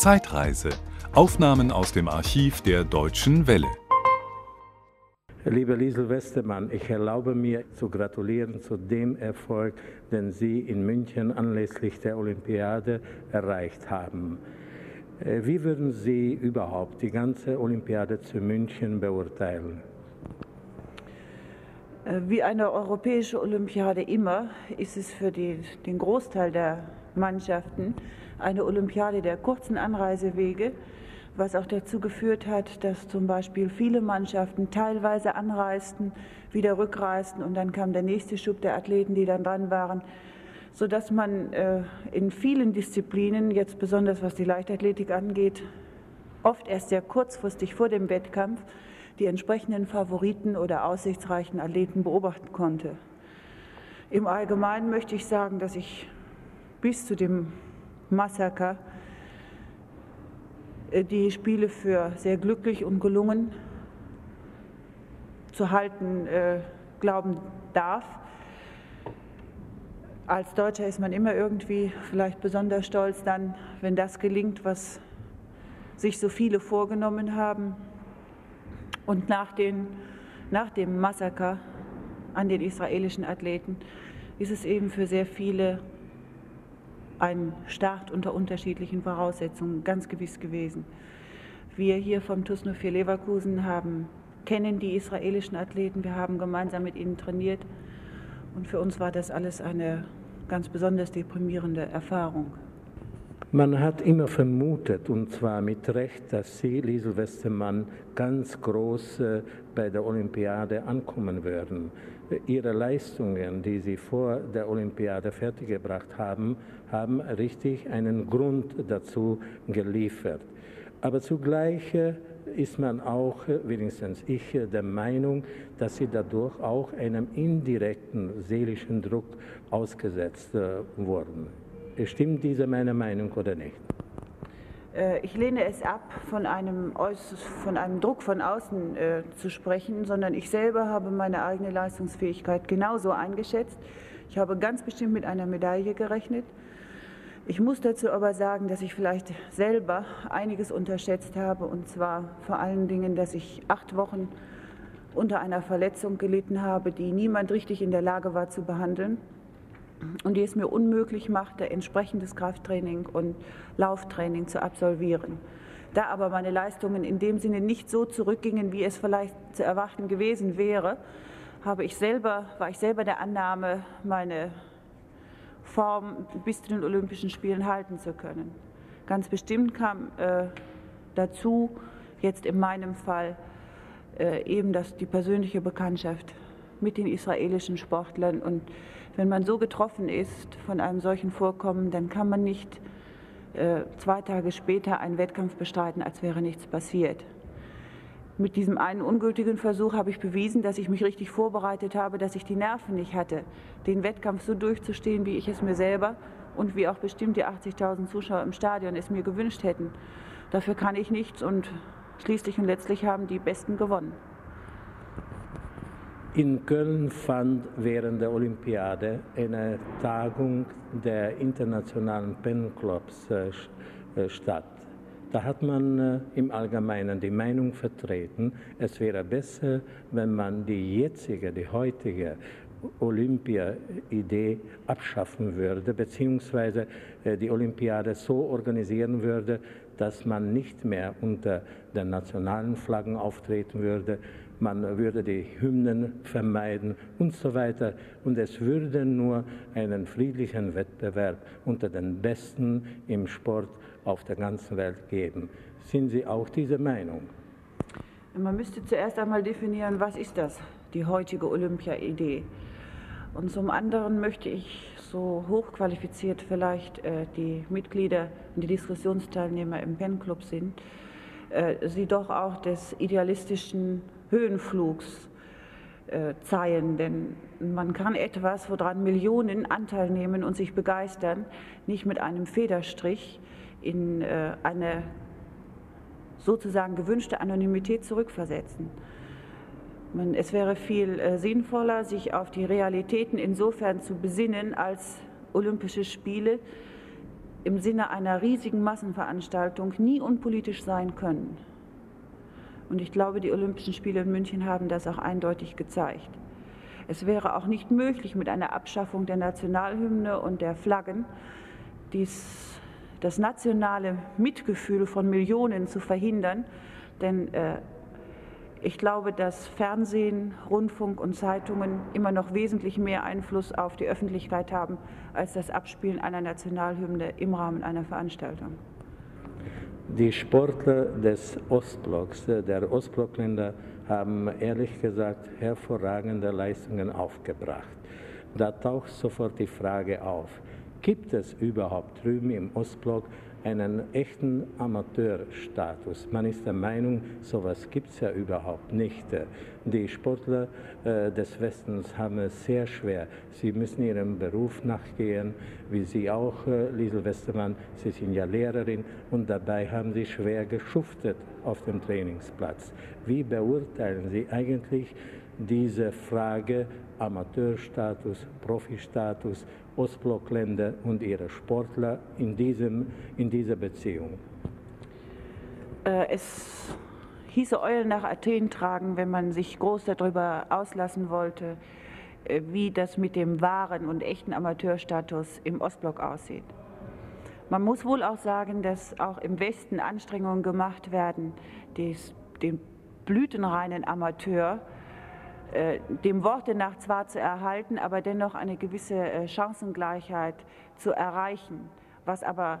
Zeitreise. Aufnahmen aus dem Archiv der Deutschen Welle. Liebe Liesel Westermann, ich erlaube mir zu gratulieren zu dem Erfolg, den Sie in München anlässlich der Olympiade erreicht haben. Äh, wie würden Sie überhaupt die ganze Olympiade zu München beurteilen? Äh, wie eine europäische Olympiade immer ist es für die, den Großteil der Mannschaften eine Olympiade der kurzen Anreisewege, was auch dazu geführt hat, dass zum Beispiel viele Mannschaften teilweise anreisten, wieder rückreisten und dann kam der nächste Schub der Athleten, die dann dran waren, sodass man äh, in vielen Disziplinen, jetzt besonders was die Leichtathletik angeht, oft erst sehr kurzfristig vor dem Wettkampf die entsprechenden Favoriten oder aussichtsreichen Athleten beobachten konnte. Im Allgemeinen möchte ich sagen, dass ich bis zu dem Massaker äh, die Spiele für sehr glücklich und gelungen zu halten äh, glauben darf. Als Deutscher ist man immer irgendwie vielleicht besonders stolz dann, wenn das gelingt, was sich so viele vorgenommen haben. Und nach, den, nach dem Massaker an den israelischen Athleten ist es eben für sehr viele ein Start unter unterschiedlichen Voraussetzungen ganz gewiss gewesen. Wir hier vom TuS 04 Leverkusen haben, kennen die israelischen Athleten, wir haben gemeinsam mit ihnen trainiert und für uns war das alles eine ganz besonders deprimierende Erfahrung. Man hat immer vermutet, und zwar mit Recht, dass Sie, Liesel Westermann, ganz groß äh, bei der Olympiade ankommen würden. Ihre Leistungen, die Sie vor der Olympiade fertiggebracht haben, haben richtig einen Grund dazu geliefert. Aber zugleich äh, ist man auch, äh, wenigstens ich, der Meinung, dass sie dadurch auch einem indirekten seelischen Druck ausgesetzt wurden. Stimmt diese meine Meinung oder nicht? Äh, ich lehne es ab, von einem, von einem Druck von außen äh, zu sprechen, sondern ich selber habe meine eigene Leistungsfähigkeit genauso eingeschätzt. Ich habe ganz bestimmt mit einer Medaille gerechnet. Ich muss dazu aber sagen, dass ich vielleicht selber einiges unterschätzt habe, und zwar vor allen Dingen, dass ich acht Wochen unter einer Verletzung gelitten habe, die niemand richtig in der Lage war zu behandeln und die es mir unmöglich machte, entsprechendes Krafttraining und Lauftraining zu absolvieren. Da aber meine Leistungen in dem Sinne nicht so zurückgingen, wie es vielleicht zu erwarten gewesen wäre, habe ich selber, war ich selber der Annahme, meine Form bis zu den Olympischen Spielen halten zu können. Ganz bestimmt kam äh, dazu, jetzt in meinem Fall, äh, eben das, die persönliche Bekanntschaft mit den israelischen Sportlern und wenn man so getroffen ist von einem solchen Vorkommen, dann kann man nicht äh, zwei Tage später einen Wettkampf bestreiten, als wäre nichts passiert. Mit diesem einen ungültigen Versuch habe ich bewiesen, dass ich mich richtig vorbereitet habe, dass ich die Nerven nicht hatte, den Wettkampf so durchzustehen, wie ich es mir selber und wie auch bestimmt die 80.000 Zuschauer im Stadion es mir gewünscht hätten. Dafür kann ich nichts und schließlich und letztlich haben die Besten gewonnen. In Köln fand während der Olympiade eine Tagung der internationalen Penclubs äh, äh, statt. Da hat man äh, im Allgemeinen die Meinung vertreten, es wäre besser, wenn man die jetzige, die heutige Olympia-Idee abschaffen würde, beziehungsweise die Olympiade so organisieren würde, dass man nicht mehr unter den nationalen Flaggen auftreten würde, man würde die Hymnen vermeiden und so weiter. Und es würde nur einen friedlichen Wettbewerb unter den Besten im Sport auf der ganzen Welt geben. Sind Sie auch dieser Meinung? Man müsste zuerst einmal definieren, was ist das, die heutige Olympia-Idee. Und zum anderen möchte ich so hochqualifiziert vielleicht äh, die Mitglieder und die Diskussionsteilnehmer im PEN-Club sind, äh, sie doch auch des idealistischen Höhenflugs äh, zeigen. Denn man kann etwas, woran Millionen Anteil nehmen und sich begeistern, nicht mit einem Federstrich in äh, eine sozusagen gewünschte Anonymität zurückversetzen. Man, es wäre viel äh, sinnvoller, sich auf die Realitäten insofern zu besinnen, als Olympische Spiele im Sinne einer riesigen Massenveranstaltung nie unpolitisch sein können. Und ich glaube, die Olympischen Spiele in München haben das auch eindeutig gezeigt. Es wäre auch nicht möglich, mit einer Abschaffung der Nationalhymne und der Flaggen dies, das nationale Mitgefühl von Millionen zu verhindern, denn äh, ich glaube, dass Fernsehen, Rundfunk und Zeitungen immer noch wesentlich mehr Einfluss auf die Öffentlichkeit haben als das Abspielen einer Nationalhymne im Rahmen einer Veranstaltung. Die Sportler des Ostblocks, der Ostblockländer, haben ehrlich gesagt hervorragende Leistungen aufgebracht. Da taucht sofort die Frage auf, gibt es überhaupt drüben im Ostblock einen echten Amateurstatus. Man ist der Meinung, sowas gibt es ja überhaupt nicht. Die Sportler äh, des Westens haben es sehr schwer. Sie müssen ihrem Beruf nachgehen, wie Sie auch, äh, Liesel Westermann. Sie sind ja Lehrerin und dabei haben Sie schwer geschuftet auf dem Trainingsplatz. Wie beurteilen Sie eigentlich diese Frage Amateurstatus, Profistatus, Ostblockländer und ihre Sportler in, diesem, in dieser Beziehung? Äh, es hieße Eulen nach Athen tragen, wenn man sich groß darüber auslassen wollte, äh, wie das mit dem wahren und echten Amateurstatus im Ostblock aussieht. Man muss wohl auch sagen, dass auch im Westen Anstrengungen gemacht werden, den blütenreinen Amateur äh, dem Worte nach zwar zu erhalten, aber dennoch eine gewisse äh, Chancengleichheit zu erreichen, was aber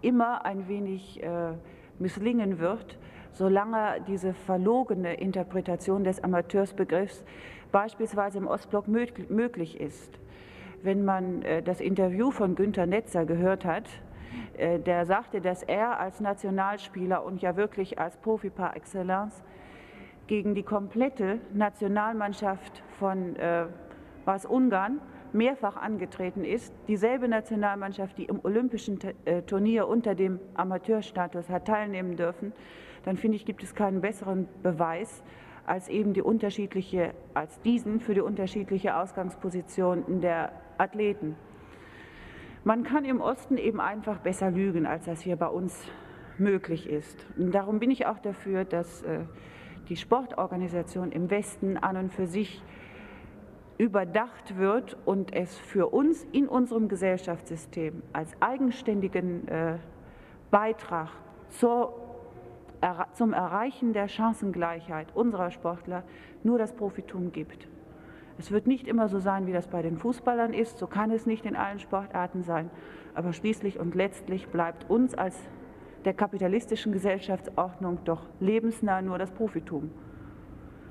immer ein wenig äh, misslingen wird, solange diese verlogene Interpretation des Amateursbegriffs beispielsweise im Ostblock möglich ist. Wenn man das Interview von Günter Netzer gehört hat, der sagte, dass er als Nationalspieler und ja wirklich als Profi par excellence gegen die komplette Nationalmannschaft von äh, was Ungarn mehrfach angetreten ist, dieselbe Nationalmannschaft, die im olympischen äh, Turnier unter dem Amateurstatus hat teilnehmen dürfen, dann finde ich, gibt es keinen besseren Beweis als eben die unterschiedliche, als diesen für die unterschiedliche Ausgangsposition der Athleten. Man kann im Osten eben einfach besser lügen, als das hier bei uns möglich ist. Und darum bin ich auch dafür, dass äh, die Sportorganisation im Westen an und für sich überdacht wird und es für uns in unserem Gesellschaftssystem als eigenständigen äh, Beitrag zur, zum Erreichen der Chancengleichheit unserer Sportler nur das Profitum gibt. Es wird nicht immer so sein, wie das bei den Fußballern ist, so kann es nicht in allen Sportarten sein, aber schließlich und letztlich bleibt uns als der kapitalistischen Gesellschaftsordnung doch lebensnah nur das Profitum.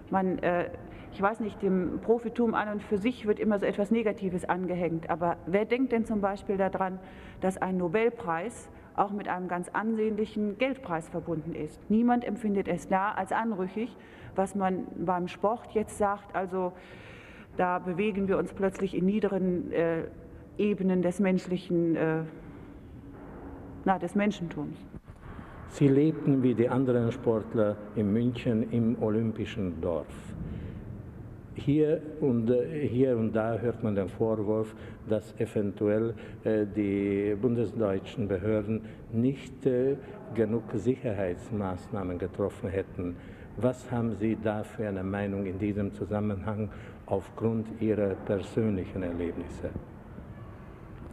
Man, äh, ich weiß nicht, dem Profitum an und für sich wird immer so etwas Negatives angehängt, aber wer denkt denn zum Beispiel daran, dass ein Nobelpreis auch mit einem ganz ansehnlichen Geldpreis verbunden ist? Niemand empfindet es da als anrüchig, was man beim Sport jetzt sagt, also da bewegen wir uns plötzlich in niederen äh, Ebenen des menschlichen, äh, na, des Menschentums. Sie lebten wie die anderen Sportler in München im olympischen Dorf. Hier und, äh, hier und da hört man den Vorwurf, dass eventuell äh, die bundesdeutschen Behörden nicht äh, genug Sicherheitsmaßnahmen getroffen hätten. Was haben Sie da für eine Meinung in diesem Zusammenhang aufgrund Ihrer persönlichen Erlebnisse?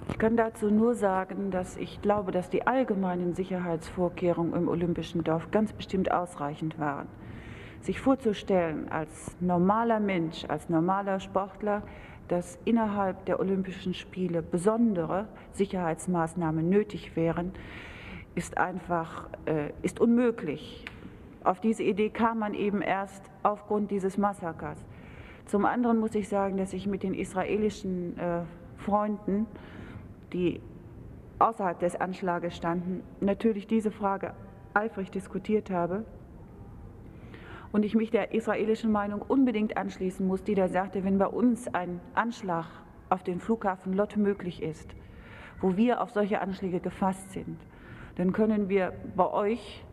Ich kann dazu nur sagen, dass ich glaube, dass die allgemeinen Sicherheitsvorkehrungen im Olympischen Dorf ganz bestimmt ausreichend waren. Sich vorzustellen als normaler Mensch, als normaler Sportler, dass innerhalb der Olympischen Spiele besondere Sicherheitsmaßnahmen nötig wären, ist einfach äh, ist unmöglich. Auf diese Idee kam man eben erst aufgrund dieses Massakers. Zum anderen muss ich sagen, dass ich mit den israelischen äh, Freunden die außerhalb des Anschlages standen, natürlich diese Frage eifrig diskutiert habe und ich mich der israelischen Meinung unbedingt anschließen muss, die da sagte, wenn bei uns ein Anschlag auf den Flughafen Lot möglich ist, wo wir auf solche Anschläge gefasst sind, dann können wir bei euch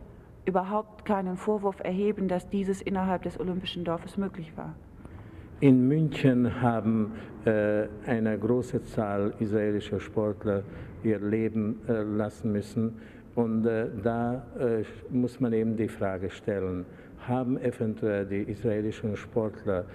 überhaupt keinen Vorwurf erheben, dass dieses innerhalb des Olympischen Dorfes möglich war. In München haben äh, eine große Zahl israelischer Sportler ihr Leben lassen müssen. Und da muss man eben die Frage stellen, haben eventuell die israelischen Sportler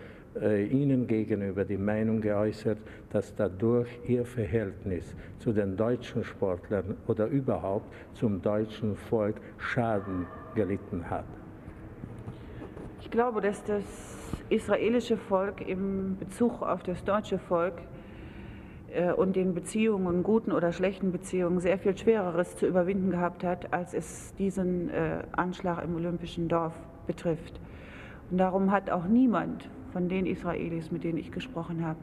äh, ihnen gegenüber die Meinung geäußert, dass dadurch ihr Verhältnis zu den deutschen Sportlern oder überhaupt zum deutschen Volk Schaden gelitten hat. Ich glaube, dass das israelische Volk im Bezug auf das deutsche Volk äh, und den Beziehungen, guten oder schlechten Beziehungen, sehr viel Schwereres zu überwinden gehabt hat, als es diesen äh, Anschlag im Olympischen Dorf betrifft. Und darum hat auch niemand von den Israelis, mit denen ich gesprochen habe,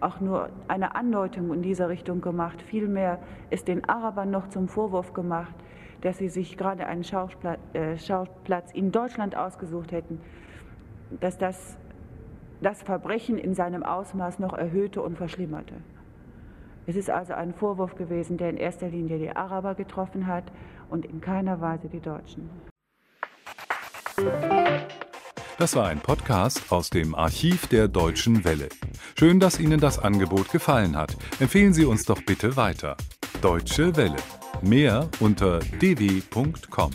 auch nur eine Andeutung in dieser Richtung gemacht. Vielmehr ist den Arabern noch zum Vorwurf gemacht, dass sie sich gerade einen äh, Schauplatz in Deutschland ausgesucht hätten, dass das das Verbrechen in seinem Ausmaß noch erhöhte und verschlimmerte. Es ist also ein Vorwurf gewesen, der in erster Linie die Araber getroffen hat und in keiner Weise die Deutschen. Das war ein Podcast aus dem Archiv der Deutschen Welle. Schön, dass Ihnen das Angebot gefallen hat. Empfehlen Sie uns doch bitte weiter. Deutsche Welle. Mehr unter dw.com.